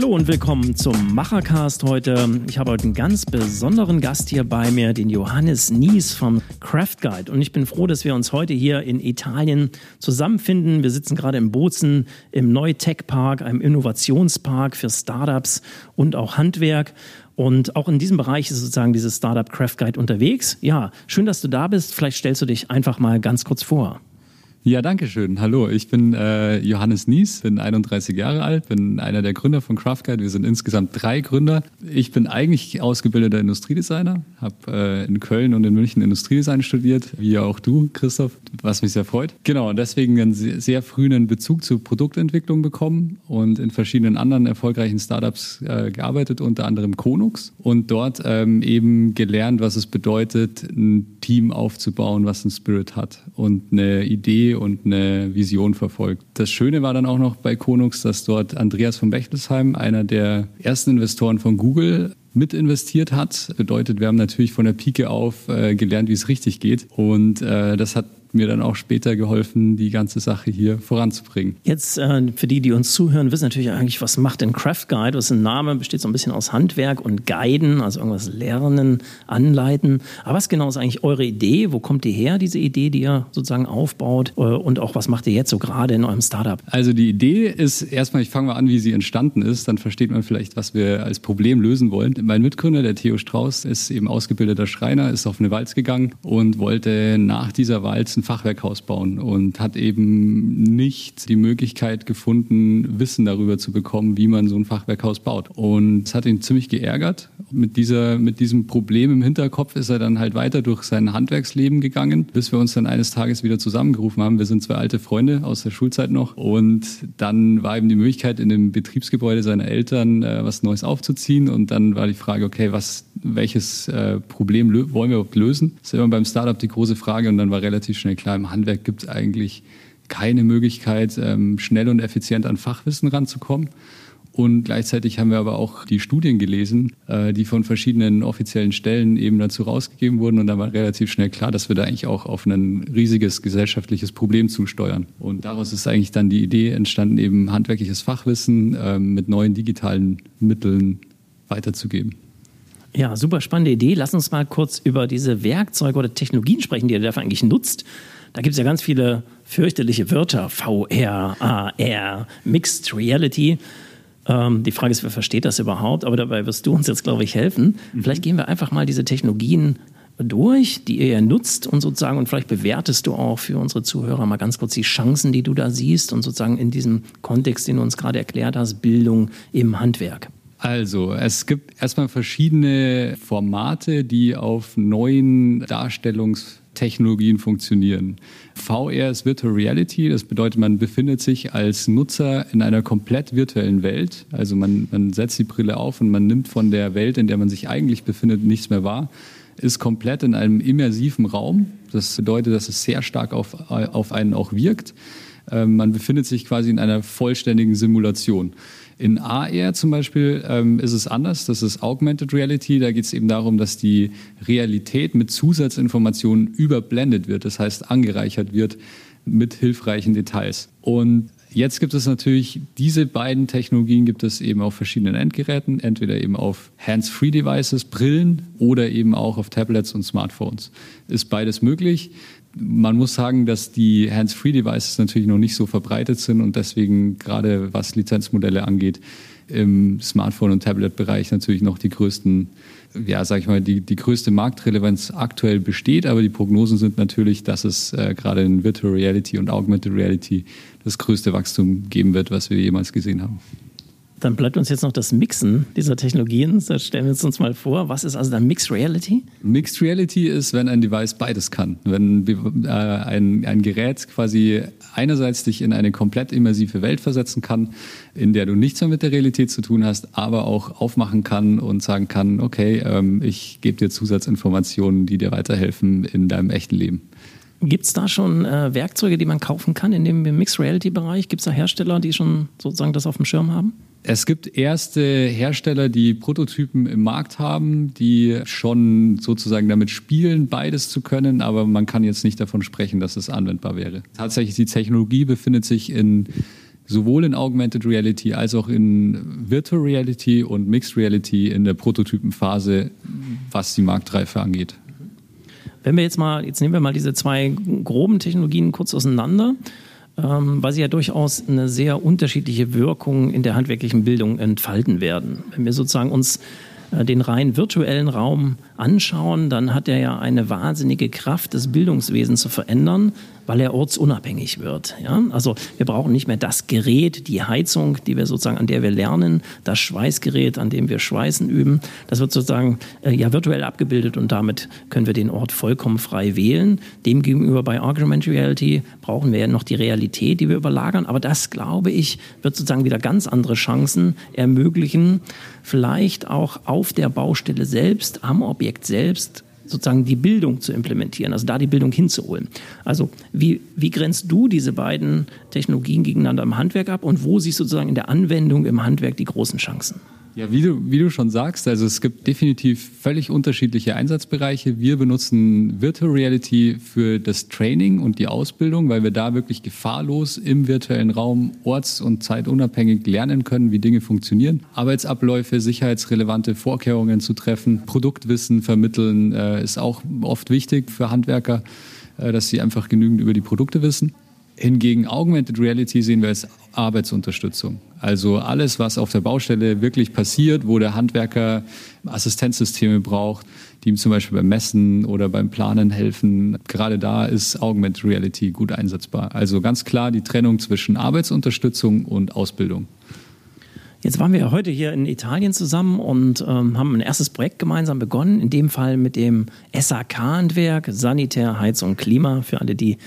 Hallo und willkommen zum Machercast heute. Ich habe heute einen ganz besonderen Gast hier bei mir, den Johannes Nies vom Craft Guide. Und ich bin froh, dass wir uns heute hier in Italien zusammenfinden. Wir sitzen gerade im Bozen im Neutech Park, einem Innovationspark für Startups und auch Handwerk. Und auch in diesem Bereich ist sozusagen dieses Startup Craft Guide unterwegs. Ja, schön, dass du da bist. Vielleicht stellst du dich einfach mal ganz kurz vor. Ja, danke schön. Hallo, ich bin äh, Johannes Nies, bin 31 Jahre alt, bin einer der Gründer von Craftguide. Wir sind insgesamt drei Gründer. Ich bin eigentlich ausgebildeter Industriedesigner, habe äh, in Köln und in München Industriedesign studiert, wie auch du, Christoph, was mich sehr freut. Genau, deswegen einen sehr, sehr früh einen Bezug zur Produktentwicklung bekommen und in verschiedenen anderen erfolgreichen Startups äh, gearbeitet, unter anderem Konux und dort ähm, eben gelernt, was es bedeutet, ein Team aufzubauen, was einen Spirit hat und eine Idee und eine Vision verfolgt. Das Schöne war dann auch noch bei Konux, dass dort Andreas von Bechtelsheim, einer der ersten Investoren von Google, mit investiert hat. Bedeutet, wir haben natürlich von der Pike auf äh, gelernt, wie es richtig geht. Und äh, das hat mir dann auch später geholfen, die ganze Sache hier voranzubringen. Jetzt äh, für die, die uns zuhören, wissen natürlich eigentlich, was macht denn Craft Guide? Was ist ein Name? Besteht so ein bisschen aus Handwerk und Guiden, also irgendwas lernen, anleiten. Aber was genau ist eigentlich eure Idee? Wo kommt die her, diese Idee, die ihr sozusagen aufbaut? Äh, und auch was macht ihr jetzt so gerade in eurem Startup? Also die Idee ist erstmal, ich fange mal an, wie sie entstanden ist. Dann versteht man vielleicht, was wir als Problem lösen wollen. Mein Mitgründer, der Theo Strauß, ist eben ausgebildeter Schreiner, ist auf eine Walz gegangen und wollte nach dieser Walz ein Fachwerkhaus bauen und hat eben nicht die Möglichkeit gefunden, Wissen darüber zu bekommen, wie man so ein Fachwerkhaus baut. Und es hat ihn ziemlich geärgert. Mit, dieser, mit diesem Problem im Hinterkopf ist er dann halt weiter durch sein Handwerksleben gegangen, bis wir uns dann eines Tages wieder zusammengerufen haben. Wir sind zwei alte Freunde aus der Schulzeit noch. Und dann war eben die Möglichkeit, in dem Betriebsgebäude seiner Eltern äh, was Neues aufzuziehen. Und dann war die Frage, okay, was, welches äh, Problem wollen wir überhaupt lösen? Das ist immer beim Startup die große Frage. Und dann war relativ schnell klar, im Handwerk gibt es eigentlich keine Möglichkeit, ähm, schnell und effizient an Fachwissen ranzukommen. Und gleichzeitig haben wir aber auch die Studien gelesen, äh, die von verschiedenen offiziellen Stellen eben dazu rausgegeben wurden. Und da war relativ schnell klar, dass wir da eigentlich auch auf ein riesiges gesellschaftliches Problem zusteuern. Und daraus ist eigentlich dann die Idee entstanden, eben handwerkliches Fachwissen ähm, mit neuen digitalen Mitteln weiterzugeben. Ja, super spannende Idee. Lass uns mal kurz über diese Werkzeuge oder Technologien sprechen, die ihr dafür eigentlich nutzt. Da gibt es ja ganz viele fürchterliche Wörter. VR, AR, Mixed Reality. Ähm, die Frage ist, wer versteht das überhaupt? Aber dabei wirst du uns jetzt, glaube ich, helfen. Mhm. Vielleicht gehen wir einfach mal diese Technologien durch, die ihr ja nutzt und sozusagen, und vielleicht bewertest du auch für unsere Zuhörer mal ganz kurz die Chancen, die du da siehst und sozusagen in diesem Kontext, den du uns gerade erklärt hast, Bildung im Handwerk. Also, es gibt erstmal verschiedene Formate, die auf neuen Darstellungstechnologien funktionieren. VR ist Virtual Reality, das bedeutet, man befindet sich als Nutzer in einer komplett virtuellen Welt. Also man, man setzt die Brille auf und man nimmt von der Welt, in der man sich eigentlich befindet, nichts mehr wahr, ist komplett in einem immersiven Raum. Das bedeutet, dass es sehr stark auf, auf einen auch wirkt. Ähm, man befindet sich quasi in einer vollständigen Simulation. In AR zum Beispiel ähm, ist es anders. Das ist Augmented Reality. Da geht es eben darum, dass die Realität mit Zusatzinformationen überblendet wird. Das heißt, angereichert wird mit hilfreichen Details. Und Jetzt gibt es natürlich diese beiden Technologien gibt es eben auf verschiedenen Endgeräten, entweder eben auf Hands-Free-Devices, Brillen oder eben auch auf Tablets und Smartphones. Ist beides möglich man muss sagen, dass die Hands-Free-Devices natürlich noch nicht so verbreitet sind und deswegen gerade was Lizenzmodelle angeht, im Smartphone- und Tablet-Bereich natürlich noch die größten, ja, sag ich mal, die, die größte Marktrelevanz aktuell besteht. Aber die Prognosen sind natürlich, dass es äh, gerade in Virtual Reality und Augmented Reality das größte Wachstum geben wird, was wir jemals gesehen haben. Dann bleibt uns jetzt noch das Mixen dieser Technologien. Das stellen wir uns mal vor. Was ist also dann Mixed Reality? Mixed Reality ist, wenn ein Device beides kann. Wenn äh, ein, ein Gerät quasi einerseits dich in eine komplett immersive Welt versetzen kann, in der du nichts mehr mit der Realität zu tun hast, aber auch aufmachen kann und sagen kann, okay, ähm, ich gebe dir Zusatzinformationen, die dir weiterhelfen in deinem echten Leben. Gibt es da schon äh, Werkzeuge, die man kaufen kann in dem Mixed Reality Bereich? Gibt es da Hersteller, die schon sozusagen das auf dem Schirm haben? Es gibt erste Hersteller, die Prototypen im Markt haben, die schon sozusagen damit spielen, beides zu können, aber man kann jetzt nicht davon sprechen, dass es anwendbar wäre. Tatsächlich, die Technologie befindet sich in sowohl in Augmented Reality als auch in Virtual Reality und Mixed Reality in der Prototypenphase, was die Marktreife angeht. Wenn wir jetzt mal, jetzt nehmen wir mal diese zwei groben Technologien kurz auseinander, ähm, weil sie ja durchaus eine sehr unterschiedliche Wirkung in der handwerklichen Bildung entfalten werden. Wenn wir sozusagen uns äh, den rein virtuellen Raum anschauen, dann hat er ja eine wahnsinnige Kraft, das Bildungswesen zu verändern, weil er ortsunabhängig wird. Ja? Also wir brauchen nicht mehr das Gerät, die Heizung, die wir sozusagen, an der wir lernen, das Schweißgerät, an dem wir Schweißen üben. Das wird sozusagen äh, ja virtuell abgebildet und damit können wir den Ort vollkommen frei wählen. Demgegenüber bei Augmented Reality brauchen wir ja noch die Realität, die wir überlagern. Aber das, glaube ich, wird sozusagen wieder ganz andere Chancen ermöglichen, vielleicht auch auf der Baustelle selbst, am Objekt selbst sozusagen die Bildung zu implementieren, also da die Bildung hinzuholen. Also wie, wie grenzt du diese beiden Technologien gegeneinander im Handwerk ab und wo siehst du sozusagen in der Anwendung im Handwerk die großen Chancen? Ja, wie du, wie du schon sagst, also es gibt definitiv völlig unterschiedliche Einsatzbereiche. Wir benutzen Virtual Reality für das Training und die Ausbildung, weil wir da wirklich gefahrlos im virtuellen Raum orts- und zeitunabhängig lernen können, wie Dinge funktionieren. Arbeitsabläufe, sicherheitsrelevante Vorkehrungen zu treffen, Produktwissen vermitteln, äh, ist auch oft wichtig für Handwerker, äh, dass sie einfach genügend über die Produkte wissen. Hingegen Augmented Reality sehen wir als Arbeitsunterstützung. Also alles, was auf der Baustelle wirklich passiert, wo der Handwerker Assistenzsysteme braucht, die ihm zum Beispiel beim Messen oder beim Planen helfen. Gerade da ist Augmented Reality gut einsetzbar. Also ganz klar die Trennung zwischen Arbeitsunterstützung und Ausbildung. Jetzt waren wir heute hier in Italien zusammen und ähm, haben ein erstes Projekt gemeinsam begonnen, in dem Fall mit dem SAK-Handwerk, Sanitär, Heizung, Klima, für alle, die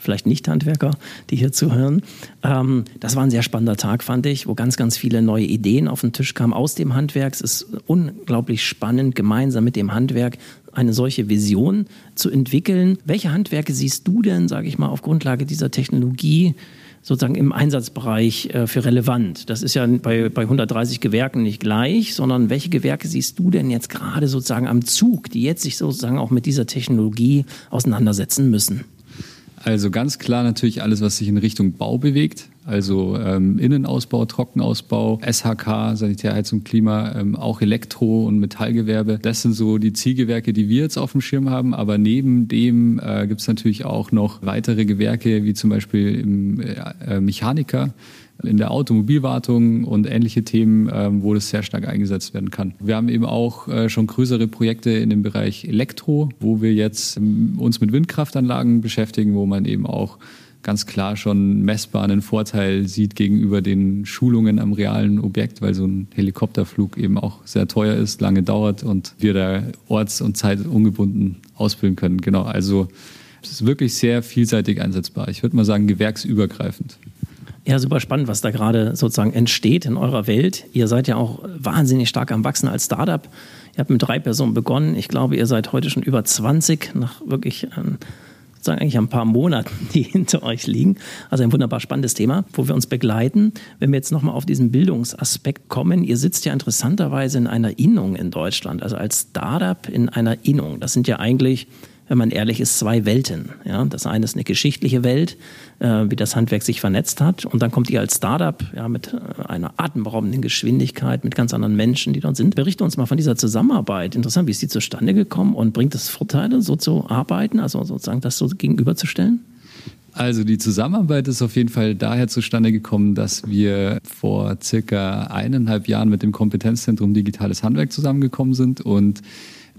vielleicht nicht Handwerker, die hier zuhören. Ähm, das war ein sehr spannender Tag, fand ich, wo ganz, ganz viele neue Ideen auf den Tisch kamen aus dem Handwerk. Es ist unglaublich spannend, gemeinsam mit dem Handwerk eine solche Vision zu entwickeln. Welche Handwerke siehst du denn, sage ich mal, auf Grundlage dieser Technologie sozusagen im Einsatzbereich äh, für relevant? Das ist ja bei, bei 130 Gewerken nicht gleich, sondern welche Gewerke siehst du denn jetzt gerade sozusagen am Zug, die jetzt sich sozusagen auch mit dieser Technologie auseinandersetzen müssen? Also ganz klar natürlich alles, was sich in Richtung Bau bewegt. Also ähm, Innenausbau, Trockenausbau, SHK, Sanitärheizung, Klima, ähm, auch Elektro- und Metallgewerbe. Das sind so die Zielgewerke, die wir jetzt auf dem Schirm haben. Aber neben dem äh, gibt es natürlich auch noch weitere Gewerke, wie zum Beispiel im äh, äh Mechaniker in der Automobilwartung und ähnliche Themen, ähm, wo das sehr stark eingesetzt werden kann. Wir haben eben auch äh, schon größere Projekte in dem Bereich Elektro, wo wir jetzt ähm, uns mit Windkraftanlagen beschäftigen, wo man eben auch ganz klar schon messbar einen Vorteil sieht gegenüber den Schulungen am realen Objekt, weil so ein Helikopterflug eben auch sehr teuer ist, lange dauert und wir da orts- und zeitungebunden ausbilden können. Genau, also es ist wirklich sehr vielseitig einsetzbar. Ich würde mal sagen, gewerksübergreifend. Ja, super spannend, was da gerade sozusagen entsteht in eurer Welt. Ihr seid ja auch wahnsinnig stark am Wachsen als Startup. Ihr habt mit drei Personen begonnen. Ich glaube, ihr seid heute schon über 20 nach wirklich ähm, sozusagen eigentlich ein paar Monaten, die hinter euch liegen. Also ein wunderbar spannendes Thema, wo wir uns begleiten. Wenn wir jetzt nochmal auf diesen Bildungsaspekt kommen, ihr sitzt ja interessanterweise in einer Innung in Deutschland, also als Startup in einer Innung. Das sind ja eigentlich wenn man ehrlich ist, zwei Welten. Ja, das eine ist eine geschichtliche Welt, äh, wie das Handwerk sich vernetzt hat. Und dann kommt ihr als Startup ja, mit äh, einer atemberaubenden Geschwindigkeit, mit ganz anderen Menschen, die dort sind. Berichte uns mal von dieser Zusammenarbeit. Interessant, wie ist die zustande gekommen und bringt es Vorteile, so zu arbeiten, also sozusagen das so gegenüberzustellen? Also die Zusammenarbeit ist auf jeden Fall daher zustande gekommen, dass wir vor circa eineinhalb Jahren mit dem Kompetenzzentrum Digitales Handwerk zusammengekommen sind und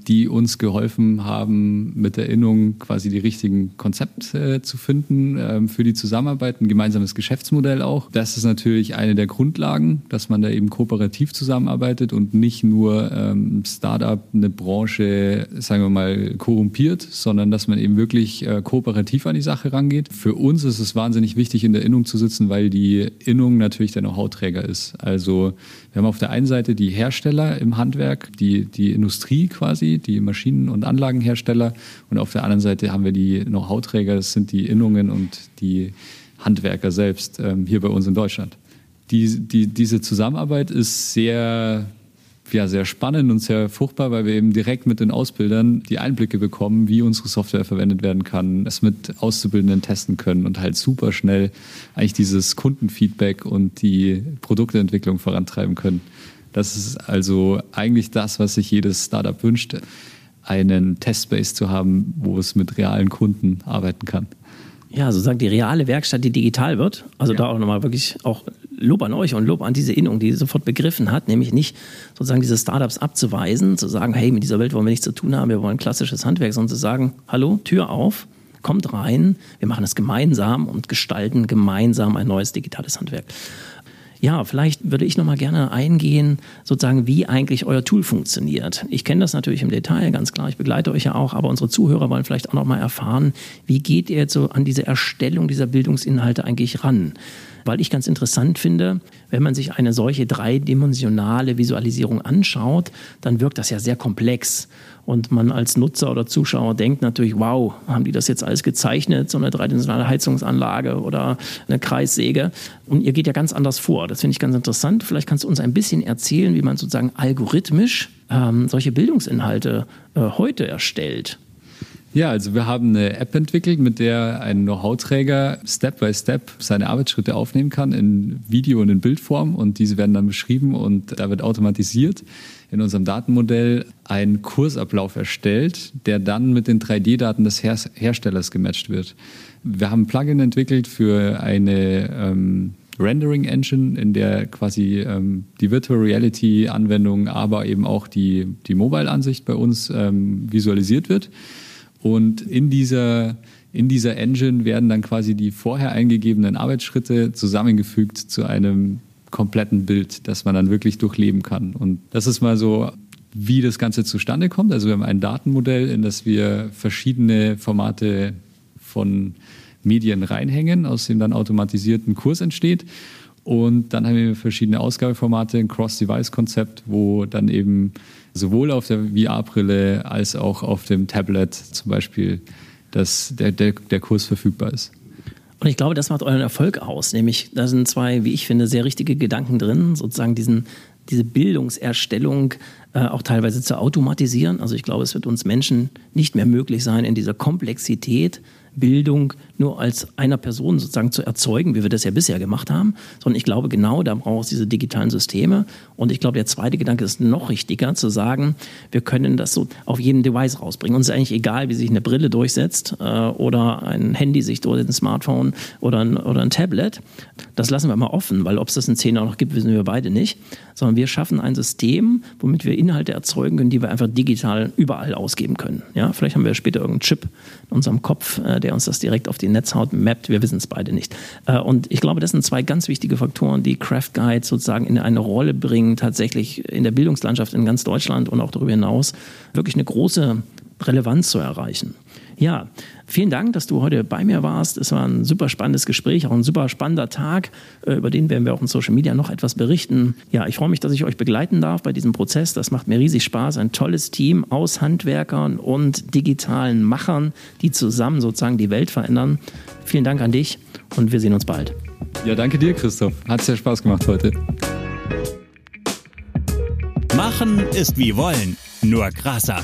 die uns geholfen haben, mit Erinnerung quasi die richtigen Konzepte äh, zu finden äh, für die Zusammenarbeit, ein gemeinsames Geschäftsmodell auch. Das ist natürlich eine der Grundlagen, dass man da eben kooperativ zusammenarbeitet und nicht nur ähm, Startup eine Branche, sagen wir mal, korrumpiert, sondern dass man eben wirklich äh, kooperativ an die Sache rangeht. Für uns ist es wahnsinnig wichtig, in der Innung zu sitzen, weil die Innung natürlich der Know-how-Träger ist. Also wir haben auf der einen Seite die Hersteller im Handwerk, die, die Industrie quasi, Die Maschinen- und Anlagenhersteller. Und auf der anderen Seite haben wir die Know-how-Träger, das sind die Innungen und die Handwerker selbst ähm, hier bei uns in Deutschland. Die, die, diese Zusammenarbeit ist sehr ja, sehr spannend und sehr fruchtbar, weil wir eben direkt mit den Ausbildern die Einblicke bekommen, wie unsere Software verwendet werden kann, es mit Auszubildenden testen können und halt super schnell eigentlich dieses Kundenfeedback und die Produktentwicklung vorantreiben können. Das ist also eigentlich das, was sich jedes Startup wünscht, einen Testspace zu haben, wo es mit realen Kunden arbeiten kann ja, sozusagen die reale Werkstatt, die digital wird. Also ja. da auch nochmal wirklich auch Lob an euch und Lob an diese Innung, die sofort begriffen hat, nämlich nicht sozusagen diese Startups abzuweisen, zu sagen, hey, mit dieser Welt wollen wir nichts zu tun haben, wir wollen klassisches Handwerk, sondern zu sagen, hallo, Tür auf, kommt rein, wir machen es gemeinsam und gestalten gemeinsam ein neues digitales Handwerk. Ja, vielleicht würde ich noch mal gerne eingehen, sozusagen, wie eigentlich euer Tool funktioniert. Ich kenne das natürlich im Detail, ganz klar. Ich begleite euch ja auch, aber unsere Zuhörer wollen vielleicht auch noch mal erfahren, wie geht ihr jetzt so an diese Erstellung dieser Bildungsinhalte eigentlich ran? Weil ich ganz interessant finde, wenn man sich eine solche dreidimensionale Visualisierung anschaut, dann wirkt das ja sehr komplex. Und man als Nutzer oder Zuschauer denkt natürlich, wow, haben die das jetzt alles gezeichnet, so eine dreidimensionale Heizungsanlage oder eine Kreissäge. Und ihr geht ja ganz anders vor. Das finde ich ganz interessant. Vielleicht kannst du uns ein bisschen erzählen, wie man sozusagen algorithmisch ähm, solche Bildungsinhalte äh, heute erstellt. Ja, also wir haben eine App entwickelt, mit der ein Know-how-Träger Step by Step seine Arbeitsschritte aufnehmen kann in Video- und in Bildform und diese werden dann beschrieben und da wird automatisiert in unserem Datenmodell ein Kursablauf erstellt, der dann mit den 3D-Daten des Her Herstellers gematcht wird. Wir haben ein Plugin entwickelt für eine ähm, Rendering Engine, in der quasi ähm, die Virtual Reality Anwendung, aber eben auch die, die Mobile-Ansicht bei uns ähm, visualisiert wird. Und in dieser, in dieser Engine werden dann quasi die vorher eingegebenen Arbeitsschritte zusammengefügt zu einem kompletten Bild, das man dann wirklich durchleben kann. Und das ist mal so, wie das Ganze zustande kommt. Also wir haben ein Datenmodell, in das wir verschiedene Formate von Medien reinhängen, aus dem dann automatisierten Kurs entsteht. Und dann haben wir verschiedene Ausgabeformate, ein Cross-Device-Konzept, wo dann eben sowohl auf der VR-Brille als auch auf dem Tablet zum Beispiel das, der, der, der Kurs verfügbar ist. Und ich glaube, das macht euren Erfolg aus. Nämlich, da sind zwei, wie ich finde, sehr richtige Gedanken drin, sozusagen diesen, diese Bildungserstellung äh, auch teilweise zu automatisieren. Also ich glaube, es wird uns Menschen nicht mehr möglich sein, in dieser Komplexität Bildung nur als einer Person sozusagen zu erzeugen, wie wir das ja bisher gemacht haben, sondern ich glaube genau, da braucht es diese digitalen Systeme. Und ich glaube, der zweite Gedanke ist noch richtiger, zu sagen, wir können das so auf jeden Device rausbringen. Uns ist eigentlich egal, wie sich eine Brille durchsetzt äh, oder ein Handy sich durch ein Smartphone oder ein, oder ein Tablet. Das lassen wir mal offen, weil ob es das in zehn Jahren noch gibt, wissen wir beide nicht. Sondern wir schaffen ein System, womit wir Inhalte erzeugen können, die wir einfach digital überall ausgeben können. Ja, vielleicht haben wir später irgendeinen Chip in unserem Kopf, äh, der uns das direkt auf die Netzhaut mappt. Wir wissen es beide nicht. Äh, und ich glaube, das sind zwei ganz wichtige Faktoren, die Craft Guide sozusagen in eine Rolle bringen, tatsächlich in der Bildungslandschaft in ganz Deutschland und auch darüber hinaus wirklich eine große Relevanz zu erreichen. Ja, vielen Dank, dass du heute bei mir warst. Es war ein super spannendes Gespräch, auch ein super spannender Tag. Äh, über den werden wir auch in Social Media noch etwas berichten. Ja, ich freue mich, dass ich euch begleiten darf bei diesem Prozess. Das macht mir riesig Spaß. Ein tolles Team aus Handwerkern und digitalen Machern, die zusammen sozusagen die Welt verändern. Vielen Dank an dich und wir sehen uns bald. Ja, danke dir, Christoph. Hat sehr Spaß gemacht heute. Machen ist wie wollen, nur krasser.